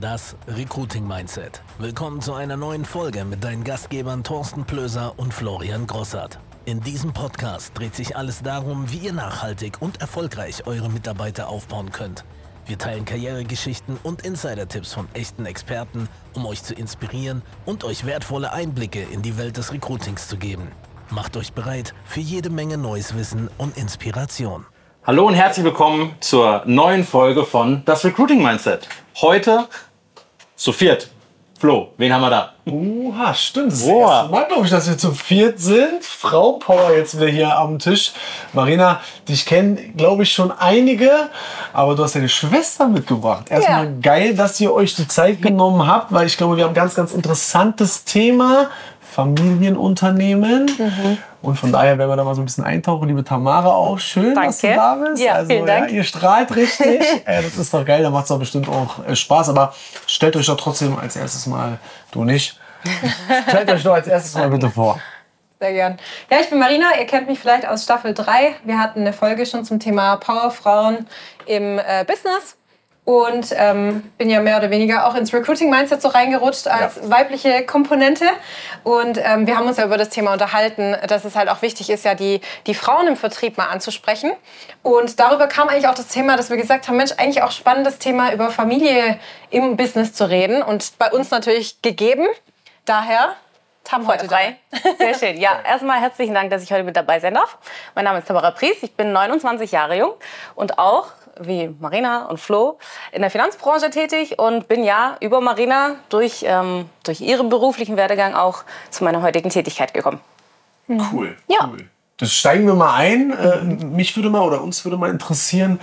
Das Recruiting Mindset. Willkommen zu einer neuen Folge mit deinen Gastgebern Thorsten Plöser und Florian Grossart. In diesem Podcast dreht sich alles darum, wie ihr nachhaltig und erfolgreich eure Mitarbeiter aufbauen könnt. Wir teilen Karrieregeschichten und Insider-Tipps von echten Experten, um euch zu inspirieren und euch wertvolle Einblicke in die Welt des Recruitings zu geben. Macht euch bereit für jede Menge neues Wissen und Inspiration. Hallo und herzlich willkommen zur neuen Folge von Das Recruiting Mindset. Heute zu viert. Flo, wen haben wir da? Oha, stimmt. Das ist Boah. das erste Mal, glaube ich, dass wir zu viert sind. Frau Power jetzt wieder hier am Tisch. Marina, dich kennen, glaube ich, schon einige. Aber du hast deine Schwester mitgebracht. Erstmal geil, dass ihr euch die Zeit genommen habt, weil ich glaube, wir haben ein ganz, ganz interessantes Thema. Familienunternehmen. Mhm. Und von daher werden wir da mal so ein bisschen eintauchen. Liebe Tamara, auch schön, dass du Danke. da bist. Ja, also, vielen Dank. Ja, ihr strahlt richtig. äh, das ist doch geil, da macht es doch bestimmt auch äh, Spaß. Aber stellt euch doch trotzdem als erstes mal, du nicht, stellt euch doch als erstes mal bitte vor. Sehr gern. Ja, ich bin Marina. Ihr kennt mich vielleicht aus Staffel 3. Wir hatten eine Folge schon zum Thema Powerfrauen im äh, Business. Und ähm, bin ja mehr oder weniger auch ins Recruiting-Mindset so reingerutscht als Ja. weibliche Komponente. Und ähm, wir haben uns ja über das Thema unterhalten, dass es halt auch wichtig ist, ja die, die Frauen im Vertrieb mal anzusprechen. Und darüber kam eigentlich auch das Thema, dass wir gesagt haben, Mensch, eigentlich auch spannendes Thema über Familie im Business zu reden. Und bei uns natürlich gegeben. Daher haben heute Drei. Sehr schön. Ja, erstmal herzlichen Dank, dass ich heute mit dabei sein darf. Mein Name ist Tamara Pries, ich bin 29 Jahre jung und auch, wie Marina und Flo, in der Finanzbranche tätig und bin ja über Marina durch, ähm, durch ihren beruflichen Werdegang auch zu meiner heutigen Tätigkeit gekommen. Cool. Ja. Cool. Das steigen wir mal ein. Äh, mich würde mal oder uns würde mal interessieren,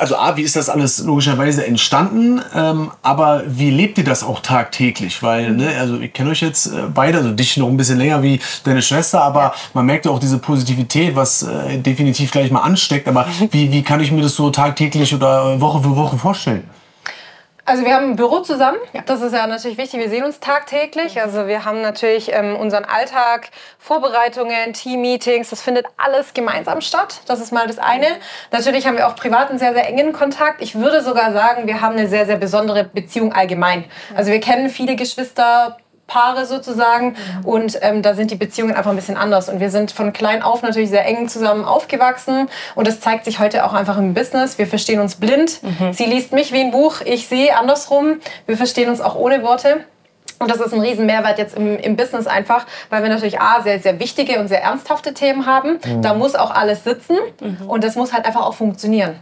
also A, wie ist das alles logischerweise entstanden, ähm, aber wie lebt ihr das auch tagtäglich? Weil, ne, also ich kenne euch jetzt äh, beide, also dich noch ein bisschen länger wie deine Schwester, aber man merkt ja auch diese Positivität, was äh, definitiv gleich mal ansteckt. Aber wie, wie kann ich mir das so tagtäglich oder Woche für Woche vorstellen? Also wir haben ein Büro zusammen. Das ist ja natürlich wichtig. Wir sehen uns tagtäglich. Also wir haben natürlich ähm, unseren Alltag, Vorbereitungen, Team-Meetings. Das findet alles gemeinsam statt. Das ist mal das eine. Natürlich haben wir auch privat einen sehr, sehr engen Kontakt. Ich würde sogar sagen, wir haben eine sehr, sehr besondere Beziehung allgemein. Also wir kennen viele Geschwister. Paare sozusagen und ähm, da sind die Beziehungen einfach ein bisschen anders und wir sind von klein auf natürlich sehr eng zusammen aufgewachsen und das zeigt sich heute auch einfach im Business. Wir verstehen uns blind. Sie liest mich wie ein Buch, ich sehe andersrum. Wir verstehen uns auch ohne Worte. Und das ist ein riesen Mehrwert jetzt im, im Business einfach, weil wir natürlich A, sehr, sehr wichtige und sehr ernsthafte Themen haben. Da muss auch alles sitzen und das muss halt einfach auch funktionieren.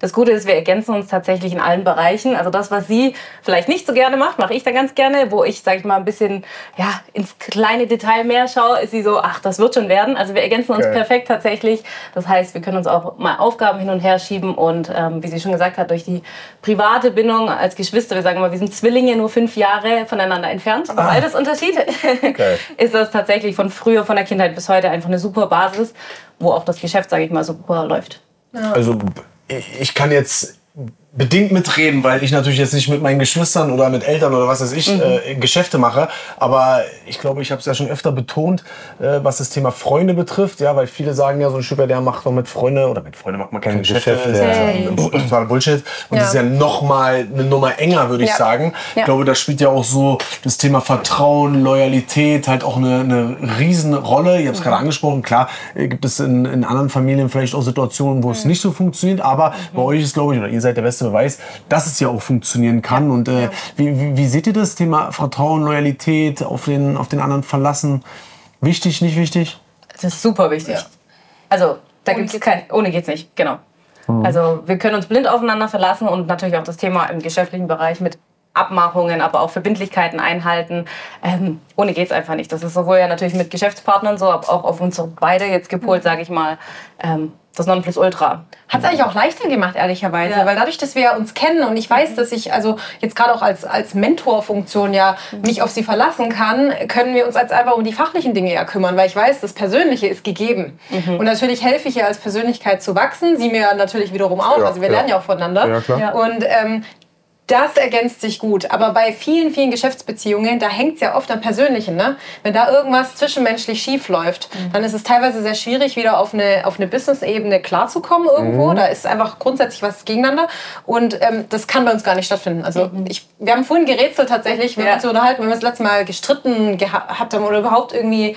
Das Gute ist, wir ergänzen uns tatsächlich in allen Bereichen. Also das, was sie vielleicht nicht so gerne macht, mache ich dann ganz gerne. Wo ich, sage ich mal, ein bisschen ja, ins kleine Detail mehr schaue, ist sie so, ach, das wird schon werden. Also wir ergänzen uns Geil. perfekt tatsächlich. Das heißt, wir können uns auch mal Aufgaben hin und her schieben. Und ähm, wie sie schon gesagt hat, durch die private Bindung als Geschwister, wir sagen immer, wir sind Zwillinge, nur fünf Jahre voneinander entfernt. Noch Altersunterschied. ist das tatsächlich von früher, von der Kindheit bis heute einfach eine super Basis, wo auch das Geschäft, sage ich mal, super läuft. Also ich kann jetzt bedingt mitreden, weil ich natürlich jetzt nicht mit meinen Geschwistern oder mit Eltern oder was weiß ich äh, Geschäfte mache. Aber ich glaube, ich habe es ja schon öfter betont, äh, was das Thema Freunde betrifft. Ja, weil viele sagen ja so ein weit, der macht doch mit Freunde oder mit Freunde macht man keine Geschäfte. Geschäfte, Das ist ja ja. bu- totaler Bullshit. Und das ist ja noch mal eine Nummer enger, würde ich Ja. sagen. Ich Ja. glaube, da spielt ja auch so das Thema Vertrauen, Loyalität halt auch eine, eine Riesenrolle. Ich habe es gerade angesprochen. Klar äh, gibt es in, in anderen Familien vielleicht auch Situationen, wo es nicht so funktioniert. Aber bei euch ist, glaube ich, oder ihr seid der beste Beweis, dass es ja auch funktionieren kann. Und äh, wie, wie, wie seht ihr das Thema Vertrauen, Loyalität, auf den, auf den anderen verlassen? Wichtig, nicht wichtig? Das ist super wichtig. Also da Ohne gibt es kein, ohne geht's nicht, genau. Also wir können uns blind aufeinander verlassen und natürlich auch das Thema im geschäftlichen Bereich mit Abmachungen, aber auch Verbindlichkeiten einhalten. Ähm, ohne geht's einfach nicht. Das ist sowohl ja natürlich mit Geschäftspartnern so, aber auch auf uns beide jetzt gepolt, sage ich mal, ähm, das Nonplusultra. Hat es eigentlich auch leichter gemacht, ehrlicherweise. Ja. Weil dadurch, dass wir uns kennen und ich weiß, dass ich also jetzt gerade auch als, als Mentorfunktion ja mich auf sie verlassen kann, können wir uns als einfach um die fachlichen Dinge ja kümmern, weil ich weiß, das Persönliche ist gegeben. Und natürlich helfe ich ihr als Persönlichkeit zu wachsen, sie mir natürlich wiederum auch. Ja, also wir ja. lernen ja auch voneinander. Ja, klar. Ja. Und ähm, Das ergänzt sich gut. Aber bei vielen, vielen Geschäftsbeziehungen, da hängt es ja oft am Persönlichen. Ne? Wenn da irgendwas zwischenmenschlich schief läuft, mhm. dann ist es teilweise sehr schwierig, wieder auf eine, auf eine Business-Ebene klarzukommen irgendwo. Mhm. Da ist einfach grundsätzlich was gegeneinander. Und ähm, das kann bei uns gar nicht stattfinden. Also mhm. ich, wir haben vorhin gerätselt tatsächlich, wir ja. haben uns unterhalten, wenn wir das letzte Mal gestritten gehabt haben oder überhaupt irgendwie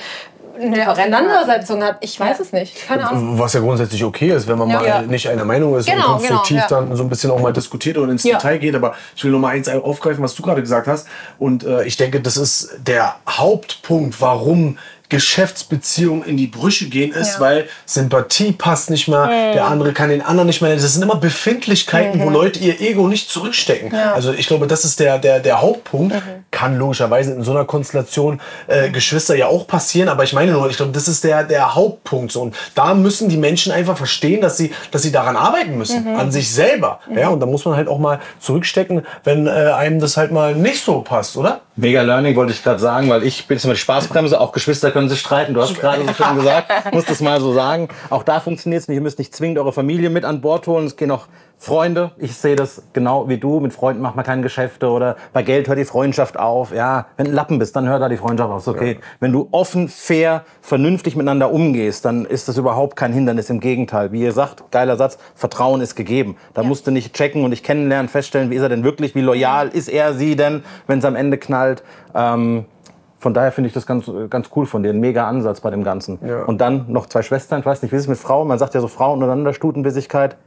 eine Auseinandersetzung hat. Ich weiß es nicht. Keine Ahnung. Was ja grundsätzlich okay ist, wenn man ja. mal ja. nicht einer Meinung ist genau, und konstruktiv genau, ja. dann so ein bisschen auch mal diskutiert und ins Detail geht. Aber ich will noch mal eins aufgreifen, was du gerade gesagt hast. Und äh, ich denke, das ist der Hauptpunkt, warum Geschäftsbeziehungen in die Brüche gehen ist, ja. weil Sympathie passt nicht mehr, mhm. der andere kann den anderen nicht mehr. Das sind immer Befindlichkeiten, mhm. wo Leute ihr Ego nicht zurückstecken. Ja. Also ich glaube, das ist der, der, der Hauptpunkt. Mhm. Kann logischerweise in so einer Konstellation äh, Geschwister ja auch passieren, aber ich meine nur, ich glaube, das ist der, der Hauptpunkt. So. Und da müssen die Menschen einfach verstehen, dass sie, dass sie daran arbeiten müssen, mhm. an sich selber. Mhm. Ja, und da muss man halt auch mal zurückstecken, wenn äh, einem das halt mal nicht so passt, oder? Mega Learning wollte ich gerade sagen, weil ich bin jetzt mal die Spaßbremse, auch Geschwister können sich streiten. Du hast gerade so schön gesagt, muss das mal so sagen. Auch da funktioniert es nicht. Ihr müsst nicht zwingend eure Familie mit an Bord holen. Es gehen auch Freunde. Ich sehe das genau wie du. Mit Freunden macht man keine Geschäfte oder bei Geld hört die Freundschaft auf. Ja, wenn du ein Lappen bist, dann hört da die Freundschaft auf. Okay. Ja. Wenn du offen, fair, vernünftig miteinander umgehst, dann ist das überhaupt kein Hindernis. Im Gegenteil. Wie ihr sagt, geiler Satz, Vertrauen ist gegeben. Da ja. musst du nicht checken und nicht kennenlernen, feststellen, wie ist er denn wirklich, wie loyal ist er sie denn, wenn es am Ende knallt. Ähm, von daher finde ich das ganz, ganz cool von dir. Ein mega Ansatz bei dem Ganzen. Ja. Und dann noch zwei Schwestern. Ich weiß nicht, wie ist es mit Frauen? Man sagt ja so Frauen untereinander Stutenbissigkeit.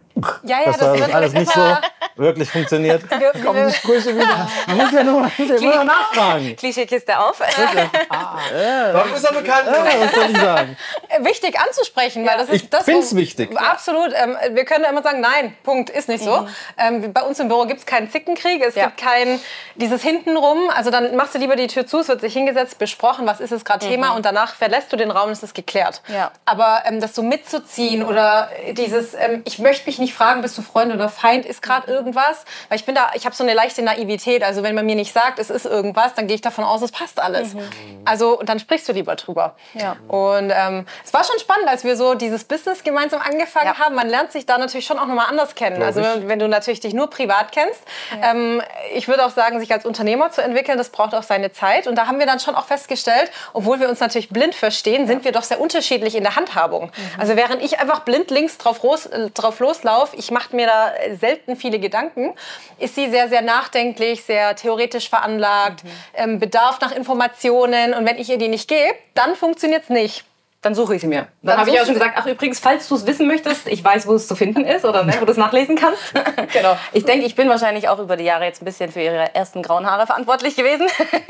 Ja, ja, das, das alles nicht so wirklich funktioniert. Wir, Kommen die Sprüche wieder. Man muss ja nur, muss ja immer nachfragen. Klischeekiste auf. ah, ja. Warum ist er bekannt? Ja, was soll ich sagen? Wichtig anzusprechen, weil das ist ich das. finde es wichtig. Absolut. Ähm, wir können immer sagen, nein, Punkt, ist nicht so. Mhm. Ähm, bei uns im Büro gibt es keinen Zickenkrieg, es ja. gibt kein dieses Hintenrum. Also dann machst du lieber die Tür zu, es wird sich hingesetzt, besprochen, was ist es gerade mhm. Thema und danach verlässt du den Raum, ist es geklärt. Ja. Aber ähm, das so mitzuziehen oder dieses, ähm, ich möchte mich nicht fragen, bist du Freund oder Feind, ist gerade mhm. irgendwas? Weil ich bin da, ich habe so eine leichte Naivität. Also wenn man mir nicht sagt, es ist irgendwas, dann gehe ich davon aus, es passt alles. Mhm. Also dann sprichst du lieber drüber. Ja. Und ähm, es war schon spannend, als wir so dieses Business gemeinsam angefangen ja. haben. Man lernt sich da natürlich schon auch nochmal anders kennen. Also wenn du natürlich dich nur privat kennst. Ja. Ähm, ich würde auch sagen, sich als Unternehmer zu entwickeln, das braucht auch seine Zeit. Und da haben wir dann schon auch festgestellt, obwohl wir uns natürlich blind verstehen, sind wir doch sehr unterschiedlich in der Handhabung. Mhm. Also während ich einfach blind links drauf, los, äh, drauf loslaufe, ich mache mir da selten viele Gedanken, ist sie sehr, sehr nachdenklich, sehr theoretisch veranlagt, mhm. ähm, bedarf nach Informationen. Und wenn ich ihr die nicht gebe, dann funktioniert es nicht dann suche ich sie mir. Dann, dann habe ich auch schon gesagt, ach übrigens, falls du es wissen möchtest, ich weiß, wo es zu finden ist oder ne, wo du es nachlesen kannst. genau. Ich denke, ich bin wahrscheinlich auch über die Jahre jetzt ein bisschen für ihre ersten grauen Haare verantwortlich gewesen.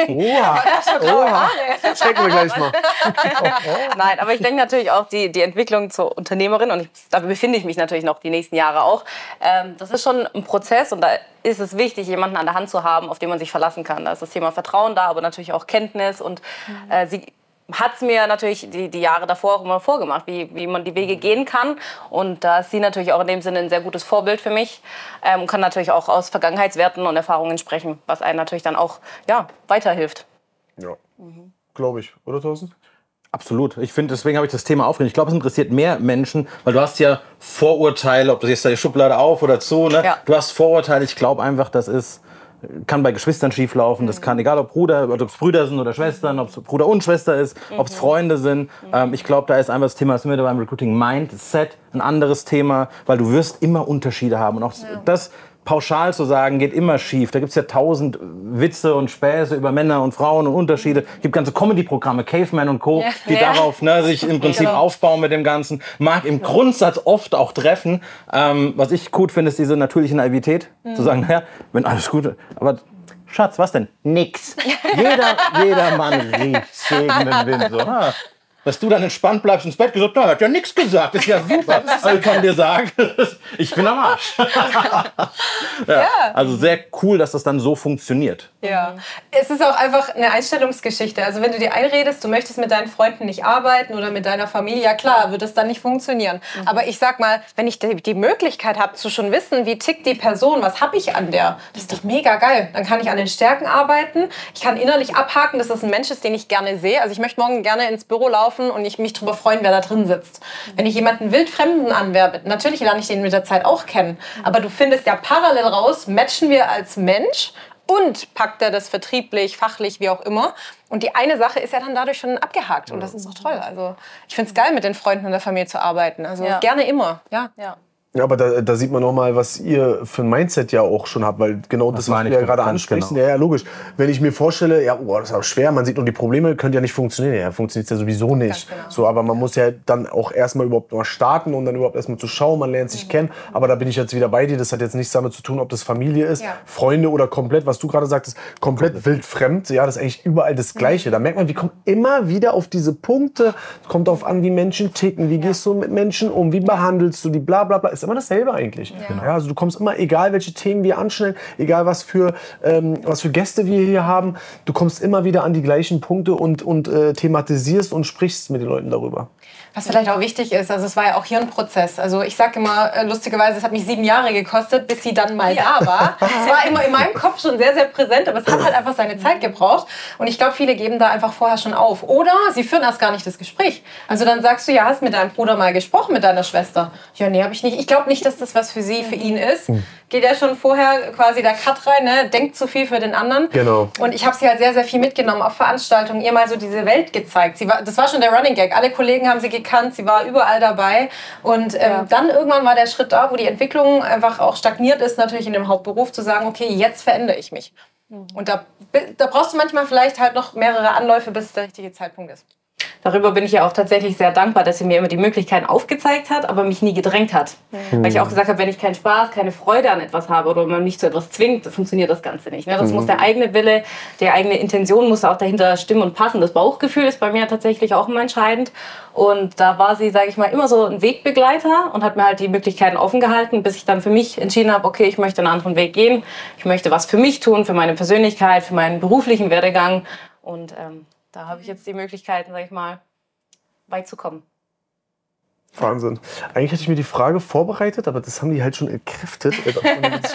Oha, Oha. checken wir gleich mal. Nein, aber ich denke natürlich auch die, die Entwicklung zur Unternehmerin und ich, da befinde ich mich natürlich noch die nächsten Jahre auch. Ähm, das ist schon ein Prozess und da ist es wichtig, jemanden an der Hand zu haben, auf den man sich verlassen kann. Da ist das Thema Vertrauen da, aber natürlich auch Kenntnis und äh, sie hat es mir natürlich die, die Jahre davor auch immer vorgemacht, wie, wie man die Wege gehen kann. Und da ist sie natürlich auch in dem Sinne ein sehr gutes Vorbild für mich ähm, und kann natürlich auch aus Vergangenheitswerten und Erfahrungen sprechen, was einen natürlich dann auch ja, weiterhilft. Ja, mhm. glaube ich. Oder Thorsten? Absolut. Ich finde, deswegen habe ich das Thema aufgenommen. Ich glaube, es interessiert mehr Menschen, weil du hast ja Vorurteile, ob du jetzt die Schublade auf oder zu, ne? Ja. Du hast Vorurteile. Ich glaube einfach, das ist kann bei Geschwistern schieflaufen. Das kann, egal ob Bruder, ob es Brüder sind oder Schwestern, ob es Bruder und Schwester ist, ob es Freunde sind. Ähm, ich glaube, da ist einfach das Thema, das sind wir beim Recruiting Mindset, ein anderes Thema, weil du wirst immer Unterschiede haben. Und auch ja. das pauschal zu sagen, geht immer schief. Da gibt es ja tausend Witze und Späße über Männer und Frauen und Unterschiede. Es gibt ganze Comedy-Programme, Caveman und Co., ja. die ja. darauf ne, sich im Prinzip genau. aufbauen mit dem Ganzen. Mag im Grundsatz oft auch treffen. Ähm, was ich gut finde, ist diese natürliche Naivität. Mhm. Zu sagen, naja, wenn alles gut ist. Aber Schatz, was denn? Nix. Jeder, jeder Mann riecht segenden Wind. So, ah, dass du dann entspannt bleibst ins Bett gesagt, na, hat ja nichts gesagt, ist ja super. Also ich kann dir sagen, ich bin am Arsch. ja. Also sehr cool, dass das dann so funktioniert. Ja, es ist auch einfach eine Einstellungsgeschichte. Also wenn du dir einredest, du möchtest mit deinen Freunden nicht arbeiten oder mit deiner Familie, ja klar, wird es dann nicht funktionieren. Mhm. Aber ich sag mal, wenn ich die Möglichkeit habe zu schon wissen, wie tickt die Person, was habe ich an der, das ist doch mega geil. Dann kann ich an den Stärken arbeiten. Ich kann innerlich abhaken, dass das ein Mensch ist, den ich gerne sehe. Also ich möchte morgen gerne ins Büro laufen laufen und ich mich darüber freuen, wer da drin sitzt. Wenn ich jemanden wildfremden anwerbe, natürlich lerne ich den mit der Zeit auch kennen, aber du findest ja parallel raus, matchen wir als Mensch und packt er das vertrieblich, fachlich, wie auch immer. Und die eine Sache ist ja dann dadurch schon abgehakt. Und das ist doch toll. Also ich finde es geil, mit den Freunden in der Familie zu arbeiten. Also ja. gerne immer. Ja. ja. Ja, aber da, da sieht man noch mal, was ihr für ein Mindset ja auch schon habt, weil genau das, das was du ja gerade ansprichst, genau. ja, ja, logisch. Wenn ich mir vorstelle, ja, oh, das ist auch schwer, man sieht nur die Probleme, könnte ja nicht funktionieren. Ja, funktioniert ja sowieso nicht. Genau. So, aber man muss ja dann auch erstmal überhaupt mal starten und dann überhaupt erstmal zu schauen, man lernt sich mhm. kennen. Aber da bin ich jetzt wieder bei dir, das hat jetzt nichts damit zu tun, ob das Familie ist, ja. Freunde oder komplett, was du gerade sagtest, komplett, komplett wildfremd. Ja, das ist eigentlich überall das mhm. Gleiche. Da merkt man, wir kommen immer wieder auf diese Punkte. Kommt darauf an, wie Menschen ticken, wie ja. gehst du mit Menschen um, wie behandelst du die, bla bla bla. Ist immer dasselbe eigentlich. Ja. Genau. Ja, also du kommst immer, egal welche Themen wir anschneiden, egal was für, ähm, was für Gäste wir hier haben, du kommst immer wieder an die gleichen Punkte und, und äh, thematisierst und sprichst mit den Leuten darüber. Was vielleicht auch wichtig ist, also es war ja auch hier ein Prozess. Also ich sage immer äh, lustigerweise, es hat mich sieben Jahre gekostet, bis sie dann mal ja. da war. Es war immer in meinem Kopf schon sehr, sehr präsent, aber es hat halt einfach seine Zeit gebraucht. Und ich glaube, viele geben da einfach vorher schon auf. Oder sie führen erst gar nicht das Gespräch. Also dann sagst du, ja, hast mit deinem Bruder mal gesprochen, mit deiner Schwester. Ja, nee, habe ich nicht. Ich glaube nicht, dass das was für sie, für ihn ist. Hm geht ja schon vorher quasi der Cut rein, ne? denkt zu viel für den anderen. Genau. Und ich habe sie halt sehr, sehr viel mitgenommen auf Veranstaltungen, ihr mal so diese Welt gezeigt. Sie war, das war schon der Running Gag. Alle Kollegen haben sie gekannt, sie war überall dabei. Und ähm, ja. dann irgendwann war der Schritt da, wo die Entwicklung einfach auch stagniert ist, natürlich in dem Hauptberuf, zu sagen, okay, jetzt verändere ich mich. Mhm. Und da, da brauchst du manchmal vielleicht halt noch mehrere Anläufe, bis der richtige Zeitpunkt ist. Darüber bin ich ja auch tatsächlich sehr dankbar, dass sie mir immer die Möglichkeiten aufgezeigt hat, aber mich nie gedrängt hat. Mhm. Weil ich auch gesagt habe, wenn ich keinen Spaß, keine Freude an etwas habe oder man mich zu etwas zwingt, funktioniert das Ganze nicht. Ne? Das mhm. muss der eigene Wille, die eigene Intention muss auch dahinter stimmen und passen. Das Bauchgefühl ist bei mir tatsächlich auch immer entscheidend. Und da war sie, sage ich mal, immer so ein Wegbegleiter und hat mir halt die Möglichkeiten offen gehalten, bis ich dann für mich entschieden habe, okay, ich möchte einen anderen Weg gehen. Ich möchte was für mich tun, für meine Persönlichkeit, für meinen beruflichen Werdegang. Und ähm, da habe ich jetzt die Möglichkeiten, sag ich mal, weit zu kommen. Wahnsinn. Eigentlich hatte ich mir die Frage vorbereitet, aber das haben die halt schon entkräftet.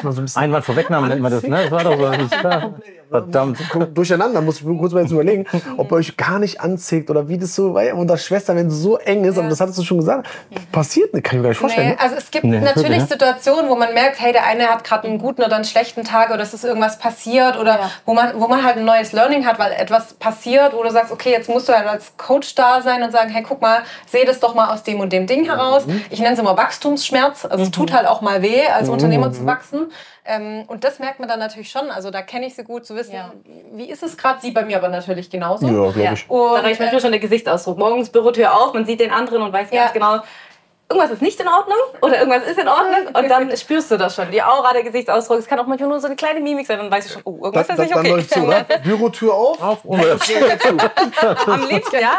So Einwand vorwegnahmen nennt man das, ne? Das war doch so. Verdammt. Durcheinander, muss ich kurz mal jetzt überlegen, ob ihr euch gar nicht anzieht oder wie das so, weil unter Schwestern, wenn es so eng ist, ja. aber das hattest du schon gesagt, passiert nicht, kann ich mir gar nicht vorstellen. Nee, also es gibt nee, natürlich ja. Situationen, wo man merkt, hey, der eine hat gerade einen guten oder einen schlechten Tag oder es ist irgendwas passiert oder ja. wo, man, wo man halt ein neues Learning hat, weil etwas passiert, wo du sagst, okay, jetzt musst du halt als Coach da sein und sagen, hey, guck mal, seh das doch mal aus dem und dem Ding heraus. Mhm. Ich nenne es immer Wachstumsschmerz, also es tut mhm. halt auch mal weh, als mhm. Unternehmer zu wachsen. Ähm, und das merkt man dann natürlich schon. Also da kenne ich sie gut zu wissen, ja. wie ist es gerade. Sie bei mir aber natürlich genauso. Ja, glaube ich. Und, da reicht manchmal schon der Gesichtsausdruck. Morgens Bürotür auf, man sieht den anderen und weiß ja. ganz genau, irgendwas ist nicht in Ordnung oder irgendwas ist in Ordnung und dann spürst du das schon. Die Aura, der Gesichtsausdruck, es kann auch manchmal nur so eine kleine Mimik sein, dann weißt du schon, oh, irgendwas das, ist nicht okay. Dann zu, ne? Bürotür auf, auf und Am liebsten, ja.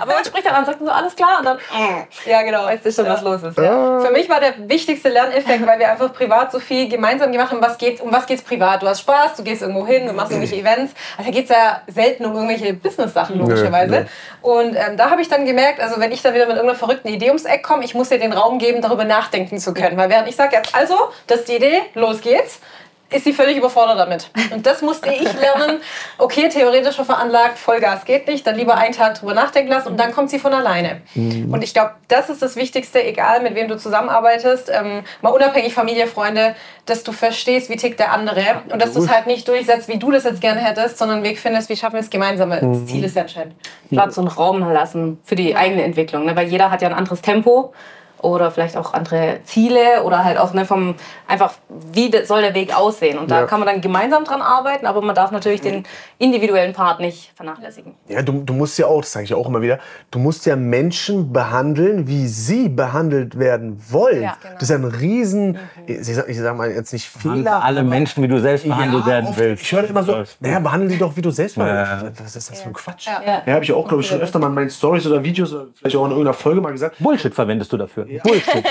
Aber man spricht dann an, sagt so, alles klar und dann, ja genau, weißt du schon, was los ist. Ja. Für mich war der wichtigste Lerneffekt, weil wir einfach privat so viel gemeinsam gemacht haben, was geht, um was geht es privat. Du hast Spaß, du gehst irgendwo hin, du machst irgendwelche Events. Also da geht es ja selten um irgendwelche Business-Sachen, logischerweise. Und ähm, da habe ich dann gemerkt, also wenn ich dann wieder mit irgendeiner verrückten Idee ums Eck komme, ich muss dir den Raum geben, darüber nachdenken zu können. Weil während ich sage, also, das ist die Idee, los geht's, ist sie völlig überfordert damit. Und das musste ich lernen. Okay, theoretisch veranlagt, Vollgas geht nicht, dann lieber einen Tag drüber nachdenken lassen und dann kommt sie von alleine. Mhm. Und ich glaube, das ist das Wichtigste, egal mit wem du zusammenarbeitest, ähm, mal unabhängig Familie, Freunde, dass du verstehst, wie tickt der andere und dass du es halt nicht durchsetzt, wie du das jetzt gerne hättest, sondern einen Weg findest, wie schaffen wir es gemeinsam. Das mhm. Ziel ist ja entscheidend. Platz und Raum lassen für die eigene Entwicklung, ne? weil jeder hat ja ein anderes Tempo oder vielleicht auch andere Ziele oder halt auch ne, vom einfach, wie soll der Weg aussehen. Und da ja. kann man dann gemeinsam dran arbeiten, aber man darf natürlich den individuellen Part nicht vernachlässigen. Ja, du, du musst ja auch, das sage ich auch immer wieder, du musst ja Menschen behandeln, wie sie behandelt werden wollen. Ja, genau. Das ist ja ein Riesen, mhm. ich, sag, ich sag mal jetzt nicht Fehler. Alle Menschen, wie du selbst behandelt ja, werden oft, willst. Ich höre immer so, naja, behandle die doch, wie du selbst behandelt ja. Was ist das für ein Quatsch? Ja, ja. habe ich auch, glaube ich, schon öfter mal in meinen Stories oder Videos oder vielleicht auch in irgendeiner Folge mal gesagt. Bullshit verwendest du dafür. Bullshit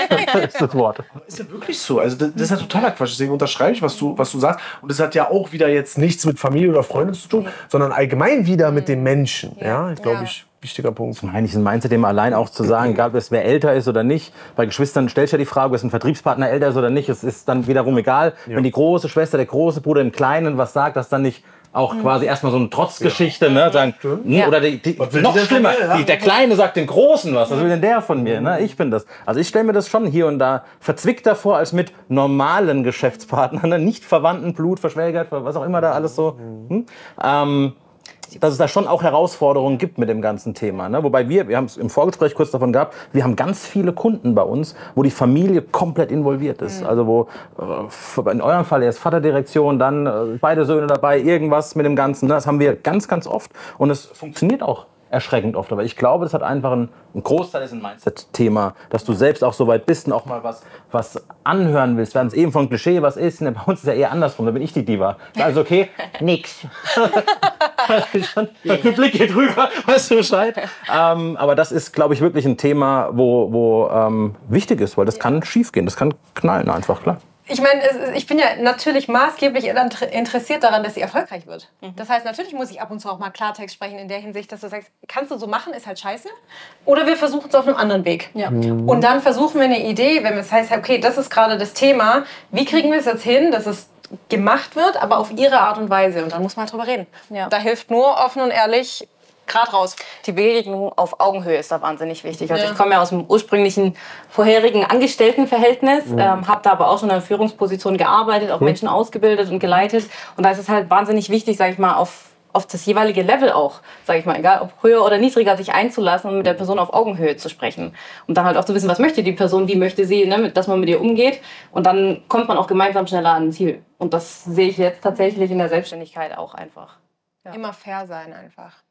ist das Wort. Ist ja wirklich so. Also das, das ist ja totaler Quatsch. Deswegen unterschreibe ich, was du, was du sagst. Und das hat ja auch wieder jetzt nichts mit Familie oder Freunden zu tun, sondern allgemein wieder mit den Menschen. Ja, ich glaube, ich wichtiger Punkt. Zum einen ist ein Mindset, allein auch zu sagen, egal wer älter ist oder nicht. Bei Geschwistern stellst du ja die Frage, ist ein Vertriebspartner älter ist oder nicht. Es ist dann wiederum egal, ja. wenn die große Schwester, der große Bruder im Kleinen was sagt, dass dann nicht auch mhm. quasi erstmal so eine Trotzgeschichte, ne? Sagen, ja. oder die, die, noch schlimmer, die, der Kleine sagt den Großen was. Was will denn der von mir? Ne? Ich bin das. Also ich stelle mir das schon hier und da verzwickter vor als mit normalen Geschäftspartnern, ne? nicht verwandten, Blut, verschwägert, was auch immer da alles so. Hm? Ähm, dass es da schon auch Herausforderungen gibt mit dem ganzen Thema. Ne? Wobei wir, wir haben es im Vorgespräch kurz davon gehabt, wir haben ganz viele Kunden bei uns, wo die Familie komplett involviert ist. Mhm. Also wo äh, in eurem Fall erst Vaterdirektion, dann äh, beide Söhne dabei, irgendwas mit dem Ganzen. Das haben wir ganz, ganz oft und es funktioniert auch erschreckend oft. Aber ich glaube, das hat einfach ein, ein Großteil ist ein Mindset-Thema, dass du selbst auch so weit bist und auch mal was, was anhören willst. Wir haben es eben von Klischee, was ist. Ne? Bei uns ist ja eher andersrum, da bin ich die Diva. Also okay, nix. Der Blick geht rüber, weißt du Bescheid. Ähm, aber das ist, glaube ich, wirklich ein Thema, wo, wo ähm, wichtig ist, weil das kann schief gehen, das kann knallen einfach, klar ich meine, ich bin ja natürlich maßgeblich interessiert daran, dass sie erfolgreich wird. Mhm. Das heißt, natürlich muss ich ab und zu auch mal Klartext sprechen in der Hinsicht, dass du sagst, kannst du so machen, ist halt scheiße. Oder wir versuchen es auf einem anderen Weg. Ja. Mhm. Und dann versuchen wir eine Idee, wenn es heißt, okay, das ist gerade das Thema, wie kriegen wir es jetzt hin, dass es gemacht wird, aber auf ihre Art und Weise. Und dann muss man halt drüber reden. Ja. Da hilft nur offen und ehrlich gerade raus. Die Begegnung auf Augenhöhe ist da wahnsinnig wichtig. Also ja. ich komme ja aus dem ursprünglichen vorherigen Angestelltenverhältnis, mhm. ähm, habe da aber auch schon in einer Führungsposition gearbeitet, auch mhm. Menschen ausgebildet und geleitet. Und da ist es halt wahnsinnig wichtig, sage ich mal, auf auf das jeweilige Level auch, sage ich mal, egal ob höher oder niedriger, sich einzulassen und mit der Person auf Augenhöhe zu sprechen. Und dann halt auch zu wissen, was möchte die Person, wie möchte sie, ne, dass man mit ihr umgeht. Und dann kommt man auch gemeinsam schneller an ein Ziel. Und das sehe ich jetzt tatsächlich in der Selbstständigkeit auch einfach. Ja. Immer fair sein einfach.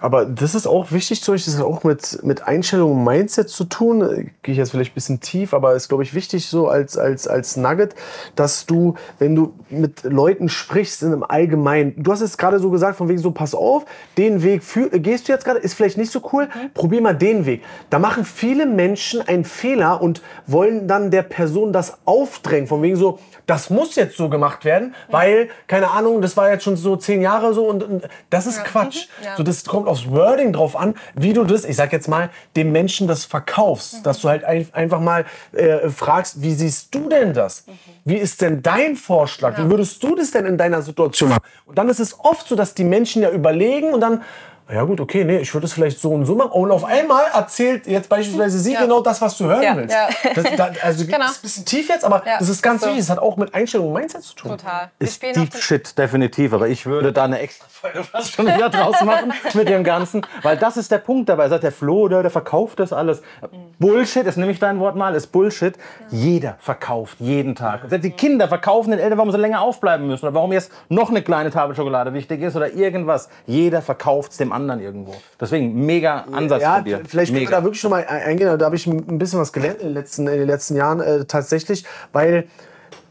Aber das ist auch wichtig zu euch, das hat auch mit, mit Einstellung und Mindset zu tun. Gehe ich jetzt vielleicht ein bisschen tief, aber ist, glaube ich, wichtig so als, als, als Nugget, dass du, wenn du mit Leuten sprichst in einem Allgemeinen, du hast es gerade so gesagt, von wegen so, pass auf, den Weg für, gehst du jetzt gerade, ist vielleicht nicht so cool, mhm. probier mal den Weg. Da machen viele Menschen einen Fehler und wollen dann der Person das aufdrängen, von wegen so, das muss jetzt so gemacht werden, ja. weil, keine Ahnung, das war jetzt schon so zehn Jahre so und, und das ist ja. Quatsch. Mhm. Ja. So, das kommt aufs Wording drauf an, wie du das, ich sag jetzt mal, dem Menschen das verkaufst. Mhm. Dass du halt ein, einfach mal äh, fragst, wie siehst du denn das? Mhm. Wie ist denn dein Vorschlag? Wie würdest du das denn in deiner Situation machen? Und dann ist es oft so, dass die Menschen ja überlegen und dann ja gut, okay, nee, ich würde es vielleicht so und so machen. Und auf einmal erzählt jetzt beispielsweise sie ja. genau das, was du hören ja. willst. Ja. Das, das, also genau. das ist ein bisschen tief jetzt, aber das ist ganz so. wichtig. Das hat auch mit Einstellung und Mindset zu tun. Total. Ist Deep Shit, definitiv. Aber ich würde da eine extra Folge fast schon wieder draus machen mit dem Ganzen. Weil das ist der Punkt dabei. Sagt der Flo, der, der verkauft das alles. Bullshit ist nämlich dein Wort mal, ist Bullshit. Jeder verkauft jeden Tag. Selbst die Kinder verkaufen den Eltern, warum sie länger aufbleiben müssen. Oder warum jetzt noch eine kleine Tafel Schokolade wichtig ist oder irgendwas. Jeder verkauft es dem anderen anderen irgendwo. Deswegen mega Ansatz ja, dir. Vielleicht können wir da wirklich schon mal eingehen. Da habe ich ein bisschen was gelernt in den letzten, in den letzten Jahren äh, tatsächlich, weil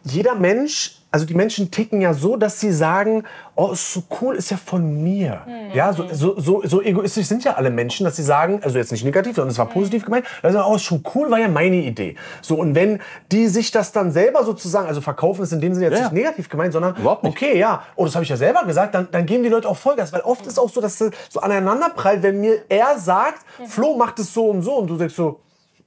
jeder Mensch also die Menschen ticken ja so, dass sie sagen, oh, ist so cool, ist ja von mir. Mhm. Ja, so, so, so, so, egoistisch sind ja alle Menschen, dass sie sagen, also jetzt nicht negativ, sondern es war mhm. positiv gemeint, also oh, ist schon cool, war ja meine Idee. So und wenn die sich das dann selber sozusagen, also verkaufen ist in dem Sinne jetzt ja. nicht negativ gemeint, sondern okay, ja, oh, das habe ich ja selber gesagt, dann, dann geben die Leute auch Vollgas, weil oft mhm. ist auch so, dass es so aneinander prallt, wenn mir er sagt, mhm. Flo macht es so und so und du sagst so,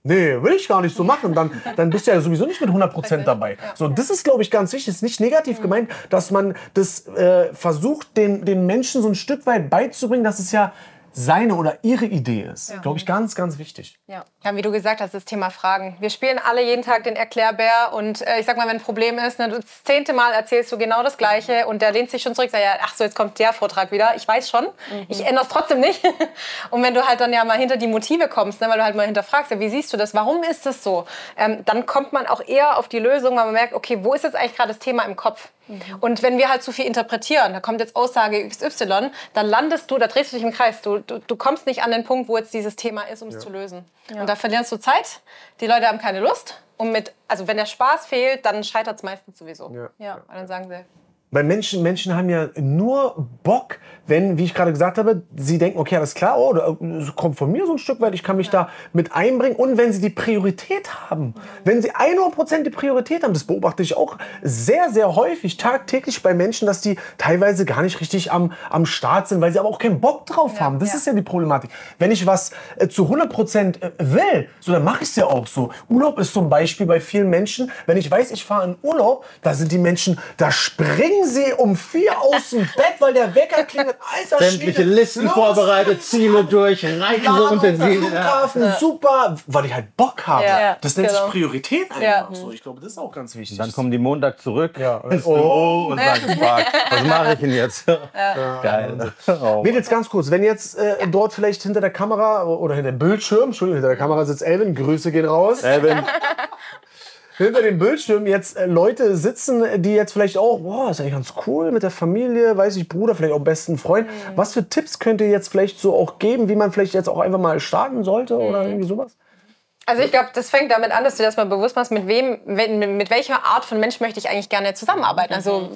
nee, will ich gar nicht so machen, dann, dann bist du ja sowieso nicht mit 100% dabei. So, das ist, glaube ich, ganz wichtig. Es ist nicht negativ gemeint, dass man das äh, versucht, den, den Menschen so ein Stück weit beizubringen, dass es ja seine oder ihre Idee ist. Ja. Glaube ich, ganz, ganz wichtig. Ja. ja, wie du gesagt hast, das Thema Fragen. Wir spielen alle jeden Tag den Erklärbär und äh, ich sag mal, wenn ein Problem ist, ne, das zehnte Mal erzählst du genau das Gleiche und der lehnt sich schon zurück, sagt ja, ach so, jetzt kommt der Vortrag wieder. Ich weiß schon, mhm. ich ändere es trotzdem nicht. und wenn du halt dann ja mal hinter die Motive kommst, ne, weil du halt mal hinterfragst, ja, wie siehst du das, warum ist das so, ähm, dann kommt man auch eher auf die Lösung, weil man merkt, okay, wo ist jetzt eigentlich gerade das Thema im Kopf? Mhm. Und wenn wir halt zu viel interpretieren, da kommt jetzt Aussage XY, dann landest du, da drehst du dich im Kreis. Du, du, du kommst nicht an den Punkt, wo jetzt dieses Thema ist, um es ja. zu lösen. Ja. Und da verlierst du Zeit, die Leute haben keine Lust. Und mit, also wenn der Spaß fehlt, dann scheitert es meistens sowieso. Ja. ja. Weil dann sagen sie, weil Menschen, Menschen haben ja nur Bock, wenn, wie ich gerade gesagt habe, sie denken, okay, alles klar, oh, das kommt von mir so ein Stück weit, ich kann mich da mit einbringen. Und wenn sie die Priorität haben, wenn sie 100% die Priorität haben, das beobachte ich auch sehr, sehr häufig, tagtäglich bei Menschen, dass die teilweise gar nicht richtig am, am Start sind, weil sie aber auch keinen Bock drauf haben. Das ja. ist ja die Problematik. Wenn ich was äh, zu 100% äh, will, so, dann mache ich es ja auch so. Urlaub ist zum Beispiel bei vielen Menschen, wenn ich weiß, ich fahre in Urlaub, da sind die Menschen, da springen springen sie um vier aus dem Bett, weil der Wecker klingelt. Alter, Sämtliche Listen los, vorbereitet, Ziele durch, reiten so unter Flughafen, ja. super, weil ich halt Bock habe. Ja. Das nennt genau. sich Priorität einfach ja. so. Ich glaube, das ist auch ganz wichtig. Und dann kommen die Montag zurück ja. ins Büro und sagen, was mache ich denn jetzt? Geil. Oh. Mädels, ganz kurz, wenn jetzt äh, dort vielleicht hinter der Kamera oder hinter dem Bildschirm, Entschuldigung, hinter der Kamera sitzt Elvin, Grüße gehen raus. Elvin. hinter dem Bildschirm jetzt äh, Leute sitzen, die jetzt vielleicht auch, boah, ist eigentlich ganz cool mit der Familie, weiß ich, Bruder, vielleicht auch besten Freund. Mhm. Was für Tipps könnt ihr jetzt vielleicht so auch geben, wie man vielleicht jetzt auch einfach mal starten sollte mhm. oder irgendwie sowas? Also ich glaube, das fängt damit an, dass du das mal bewusst machst, mit wem, mit welcher Art von Mensch möchte ich eigentlich gerne zusammenarbeiten. Also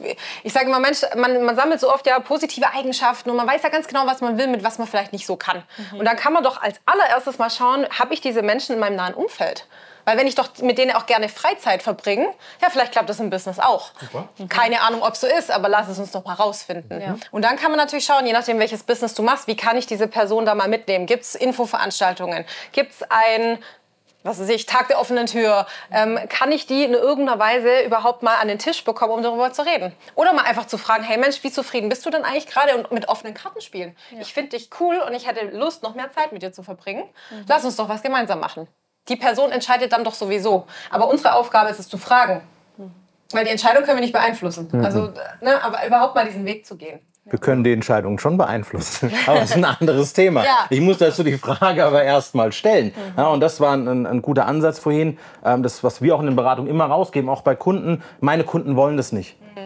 ich sage immer, Mensch, man, man sammelt so oft ja positive Eigenschaften und man weiß ja ganz genau, was man will, mit was man vielleicht nicht so kann. Mhm. Und dann kann man doch als allererstes mal schauen, habe ich diese Menschen in meinem nahen Umfeld? Weil wenn ich doch mit denen auch gerne Freizeit verbringe, ja, vielleicht klappt das im Business auch. Super. Keine Ahnung, ob es so ist, aber lass es uns doch mal rausfinden. Ja. Und dann kann man natürlich schauen, je nachdem, welches Business du machst, wie kann ich diese Person da mal mitnehmen? Gibt es Infoveranstaltungen? Gibt es ein was weiß ich, Tag der offenen Tür, ähm, kann ich die in irgendeiner Weise überhaupt mal an den Tisch bekommen, um darüber zu reden? Oder mal einfach zu fragen, hey Mensch, wie zufrieden bist du denn eigentlich gerade und mit offenen Karten spielen? Ja. Ich finde dich cool und ich hätte Lust, noch mehr Zeit mit dir zu verbringen. Mhm. Lass uns doch was gemeinsam machen. Die Person entscheidet dann doch sowieso. Aber unsere Aufgabe ist es zu fragen. Weil die Entscheidung können wir nicht beeinflussen. Mhm. Also, ne, aber überhaupt mal diesen Weg zu gehen. Wir können die Entscheidung schon beeinflussen, aber das ist ein anderes Thema. Ja. Ich muss dazu die Frage aber erst mal stellen. Mhm. Ja, und das war ein, ein, guter Ansatz vorhin, ähm, das, was wir auch in den Beratungen immer rausgeben, auch bei Kunden. Meine Kunden wollen das nicht. Mhm.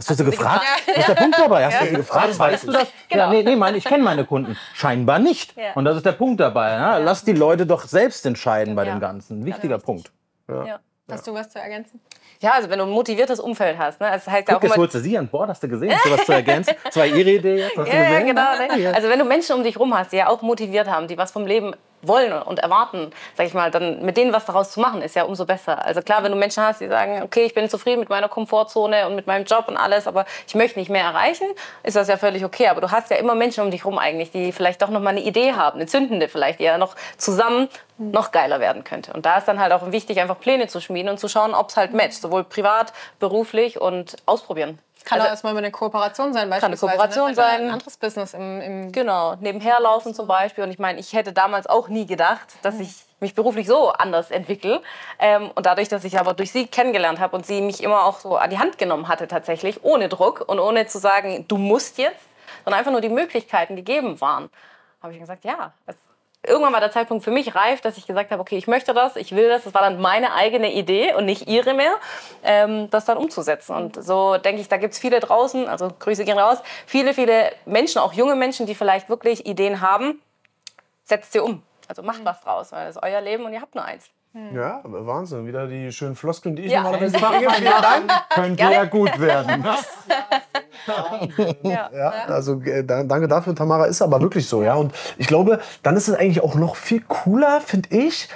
Hast du so gefragt? Ja. Das ist der Punkt dabei. Hast du gefragt? Weißt du das? Genau. Ja, nee, nee, meine, ich kenne meine Kunden. Scheinbar nicht. Ja. Und das ist der Punkt dabei. Ja? Lass die Leute doch selbst entscheiden bei dem Ganzen. Ein wichtiger Punkt. Ja. Hast du was zu ergänzen? Ja, also wenn du ein motiviertes Umfeld hast. Ne? Das heißt Guck, ja auch jetzt holst du sie an Bord, hast du gesehen? Hast du was zu ergänzen? Das war ihre Idee jetzt? Hast ja, genau. Ne? Also wenn du Menschen um dich rum hast, die ja auch motiviert haben, die was vom Leben wollen und erwarten, sag ich mal, dann mit denen was daraus zu machen, ist ja umso besser. Also klar, wenn du Menschen hast, die sagen, okay, ich bin zufrieden mit meiner Komfortzone und mit meinem Job und alles, aber ich möchte nicht mehr erreichen, ist das ja völlig okay. Aber du hast ja immer Menschen um dich rum eigentlich, die vielleicht doch noch mal eine Idee haben, eine zündende vielleicht, die ja noch zusammen noch geiler werden könnte. Und da ist dann halt auch wichtig, einfach Pläne zu schmieden und zu schauen, ob es halt matcht, sowohl privat, beruflich und ausprobieren. Kann also, auch erstmal eine Kooperation sein, beispielsweise. Kann eine Kooperation ne? sein. Ein anderes Business im, im Genau, nebenher laufen zum Beispiel. Und ich meine, ich hätte damals auch nie gedacht, dass ich mich beruflich so anders entwickle. Ähm, und dadurch, dass ich aber durch sie kennengelernt habe und sie mich immer auch so an die Hand genommen hatte tatsächlich, ohne Druck und ohne zu sagen, du musst jetzt, sondern einfach nur die Möglichkeiten gegeben waren, habe ich gesagt, ja, es irgendwann war der Zeitpunkt für mich reif, dass ich gesagt habe, okay, ich möchte das, ich will das. Das war dann meine eigene Idee und nicht ihre mehr, ähm, das dann umzusetzen. Und so denke ich, da gibt es viele draußen, also Grüße gehen raus, viele, viele Menschen, auch junge Menschen, die vielleicht wirklich Ideen haben, setzt sie um. Also macht was draus, weil das ist euer Leben und ihr habt nur eins. Hm. Ja, Wahnsinn. Wieder die schönen Floskeln, die ich ja. normalerweise mache. Vielen Dank. Könnte ja gut werden. ja. ja. also äh, danke dafür, Tamara. Ist aber wirklich so, ja. Und ich glaube, dann ist es eigentlich auch noch viel cooler, finde ich,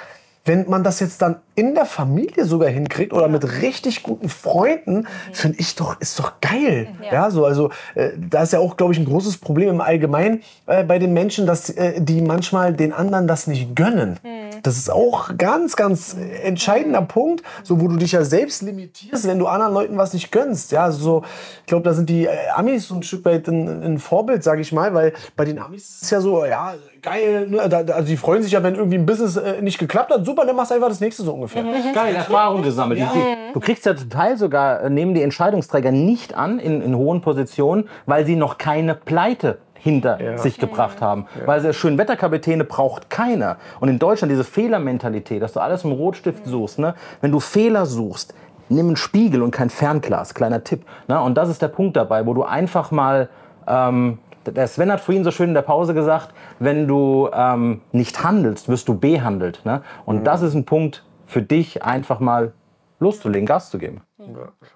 wenn man das jetzt dann in der Familie sogar hinkriegt oder mit richtig guten Freunden, mhm. finde ich doch, ist doch geil. Ja, ja so, also äh, da ist ja auch, glaube ich, ein großes Problem im Allgemeinen äh, bei den Menschen, dass äh, die manchmal den anderen das nicht gönnen. Mhm. Das ist auch ganz, ganz entscheidender mhm. Punkt, so wo du dich ja selbst limitierst, wenn du anderen Leuten was nicht gönnst. Ja, also so, ich glaube, da sind die äh, Amis so ein Stück weit ein, Vorbild, sage ich mal, weil bei den Amis ist es ja so, ja, geil, ne? also die freuen sich ja, wenn irgendwie ein Business äh, nicht geklappt hat, super, dann machst du einfach das nächste so ungefähr ungefähr. Mhm. Geil, Erfahrung gesammelt. Ja. Du kriegst ja zum Teil sogar, äh, nehmen die Entscheidungsträger nicht an in, in hohen Positionen, weil sie noch keine Pleite hinter ja. sich gebracht haben. Ja. Weil schön Wetterkapitäne braucht keiner. Und in Deutschland diese Fehlermentalität, dass du alles im Rotstift suchst. Ne? Wenn du Fehler suchst, nimm einen Spiegel und kein Fernglas. Kleiner Tipp. Ne? Und das ist der Punkt dabei, wo du einfach mal ähm, der Sven hat vorhin so schön in der Pause gesagt, wenn du ähm, nicht handelst, wirst du behandelt. Ne? Und mhm. das ist ein Punkt, für dich einfach mal loszulegen, Gas zu geben.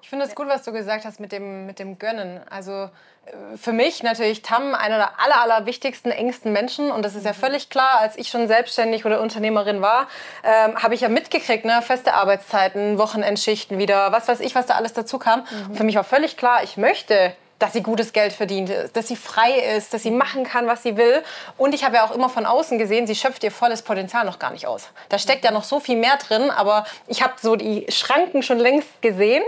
Ich finde es gut, was du gesagt hast mit dem, mit dem Gönnen. Also äh, für mich natürlich Tam einer der aller, aller wichtigsten, engsten Menschen. Und das ist ja völlig klar, als ich schon selbstständig oder Unternehmerin war, ähm, habe ich ja mitgekriegt, ne? feste Arbeitszeiten, Wochenendschichten wieder, was weiß ich, was da alles dazu kam. Mhm. Für mich war völlig klar, ich möchte dass sie gutes Geld verdient, dass sie frei ist, dass sie machen kann, was sie will. Und ich habe ja auch immer von außen gesehen, sie schöpft ihr volles Potenzial noch gar nicht aus. Da steckt ja noch so viel mehr drin, aber ich habe so die Schranken schon längst gesehen,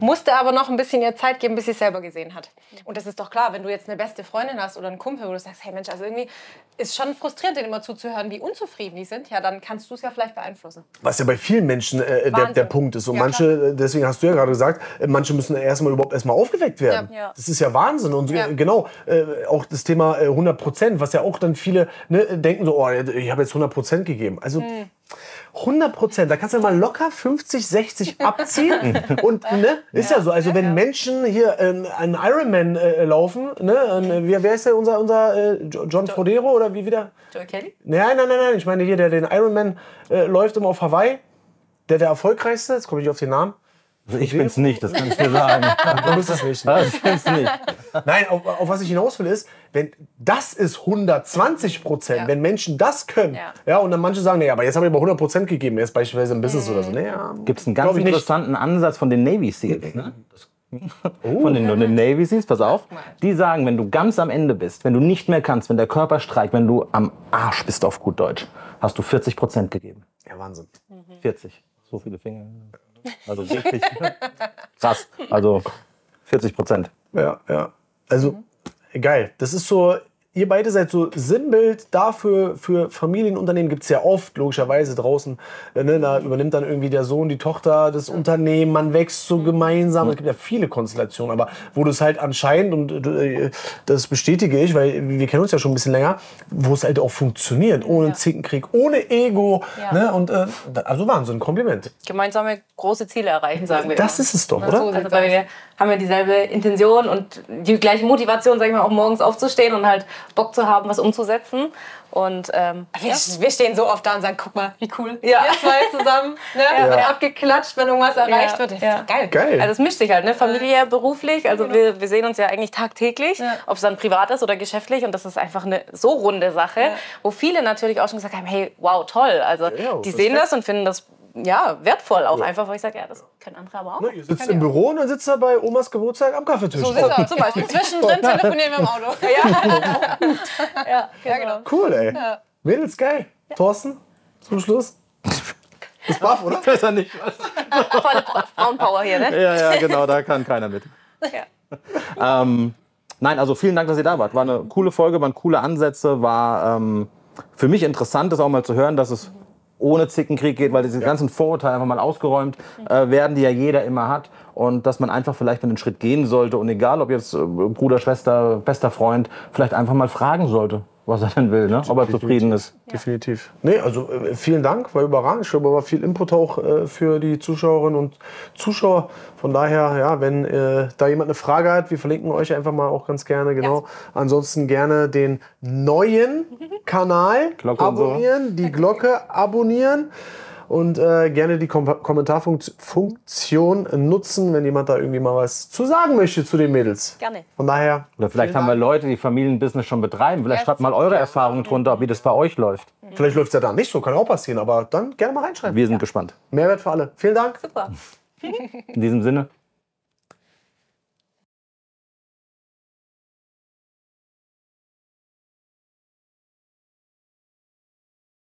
musste aber noch ein bisschen ihr Zeit geben, bis sie es selber gesehen hat. Und das ist doch klar, wenn du jetzt eine beste Freundin hast oder einen Kumpel, wo du sagst, hey Mensch, also irgendwie ist schon frustrierend, denen immer zuzuhören, wie unzufrieden die sind, ja, dann kannst du es ja vielleicht beeinflussen. Was ja bei vielen Menschen äh, der, der Punkt ist. Und ja, manche, klar. Äh, deswegen hast du ja gerade gesagt, äh, manche müssen erstmal überhaupt erstmal aufgeweckt werden. Ja. Das ist ja Wahnsinn. Und ja. genau, äh, auch das Thema 100 Prozent, was ja auch dann viele ne, denken so, oh, ich habe jetzt 100 Prozent gegeben. Also hm. 100 Prozent, da kannst du mal locker 50, 60 abziehen. und ne, ist ja, ja so. Also ja, wenn. Menschen hier äh, einen Ironman äh, laufen, ne, äh, wer, wer ist der unser, unser äh, John Frodero oder wie wieder? Joe Kelly? Nein, nein, nein, nein. Ich meine hier, der den Ironman äh, läuft immer auf Hawaii. Der der erfolgreichste, jetzt komme ich auf den Namen. Also ich bin's nicht, das kann ich dir sagen. du bist es nicht. Also ich bin's nicht. Nein, auf, auf, was ich hinaus will, ist, wenn das ist 120 Prozent, ja. wenn Menschen das können, ja. ja, und dann manche sagen, nee, aber jetzt habe ich aber 100 Prozent gegeben, jetzt beispielsweise im Business mhm. oder so. Nee, ja, Gibt es einen ganz interessanten Ansatz von den Navy Seals, ne? Oh. Von den, den Navy Seals, pass auf. Die sagen, wenn du ganz am Ende bist, wenn du nicht mehr kannst, wenn der Körper streikt, wenn du am Arsch bist auf gut Deutsch, hast du 40 Prozent gegeben. Ja, Wahnsinn. 40. So viele Finger. Also richtig krass. Also 40 Prozent. Ja, ja. Also geil. Das ist so ihr beide seid so Sinnbild dafür, für Familienunternehmen gibt es ja oft, logischerweise draußen. Äh, ne, da übernimmt dann irgendwie der Sohn, die Tochter das Unternehmen, man wächst so gemeinsam. Es gibt ja viele Konstellationen, aber wo das halt anscheinend, und äh, das bestätige ich, weil wir kennen uns ja schon ein bisschen länger, wo es halt auch funktioniert, ohne ja. Zickenkrieg, ohne Ego. Ja. Ne, und, äh, also Wahnsinn, Kompliment. Gemeinsame große Ziele erreichen, sagen wir. Das immer. ist es doch, oder? also, weil wir haben ja dieselbe Intention und die gleiche Motivation, sag ich mal, auch morgens aufzustehen und halt Bock zu haben, was umzusetzen. Und ähm, wir, ja. wir, stehen so oft da und sagen, guck mal, wie cool. Ja. Wir zwei zusammen, ne? ja. ja. abgeklatscht, wenn irgendwas erreicht wird. Das ist geil. geil. Also es mischt sich halt, ne? Familie, beruflich. Also genau. wir, wir sehen uns ja eigentlich tagtäglich, ob es dann privat ist oder geschäftlich. Und das ist einfach eine so runde Sache, wo viele natürlich auch schon gesagt haben, hey, wow, toll. Also die sehen das und finden das ja, wertvoll auch ja. einfach, weil ich sage, ja, das können andere aber auch. Ne, ihr sitzt im Büro und dann sitzt er bei Omas Geburtstag am Kaffeetisch. So sitzt er zum Beispiel. Zwischendrin telefonieren wir im Auto. Ja, ja, ja genau. Cool, ey. Ja. Mädels, geil. Thorsten, zum Schluss. Das Buff, oder? Besser nicht. Volle Frauenpower hier, ne? Ja, ja, genau, da kann keiner mit. Ja. Ähm, nein, also vielen Dank, dass ihr da wart. War eine coole Folge, waren coole Ansätze, war ähm, für mich interessant, das auch mal zu hören, dass es ohne Zickenkrieg geht, weil diese ganzen Vorurteile einfach mal ausgeräumt äh, werden, die ja jeder immer hat. Und dass man einfach vielleicht mal einen Schritt gehen sollte und egal ob jetzt äh, Bruder, Schwester, bester Freund, vielleicht einfach mal fragen sollte was er denn will, ne? ob er zufrieden ist. Ja. Definitiv. Nee, also äh, vielen Dank, war überragend. Ich glaube, war viel Input auch äh, für die Zuschauerinnen und Zuschauer. Von daher, ja, wenn äh, da jemand eine Frage hat, wir verlinken euch einfach mal auch ganz gerne, genau. Ja. Ansonsten gerne den neuen Kanal Glocke abonnieren, so. die Glocke abonnieren und äh, gerne die Kom Kommentarfunktion nutzen, wenn jemand da irgendwie mal was zu sagen möchte zu den Mädels. Gerne. Von daher. Oder vielleicht haben wir Leute, die Familienbusiness schon betreiben. Vielleicht schreibt mal eure Erfahrungen drunter, wie das bei euch läuft. Mhm. Vielleicht läuft es ja da nicht so, kann auch passieren, aber dann gerne mal reinschreiben. Wir sind ja. gespannt. Mehrwert für alle. Vielen Dank. Super. In diesem Sinne.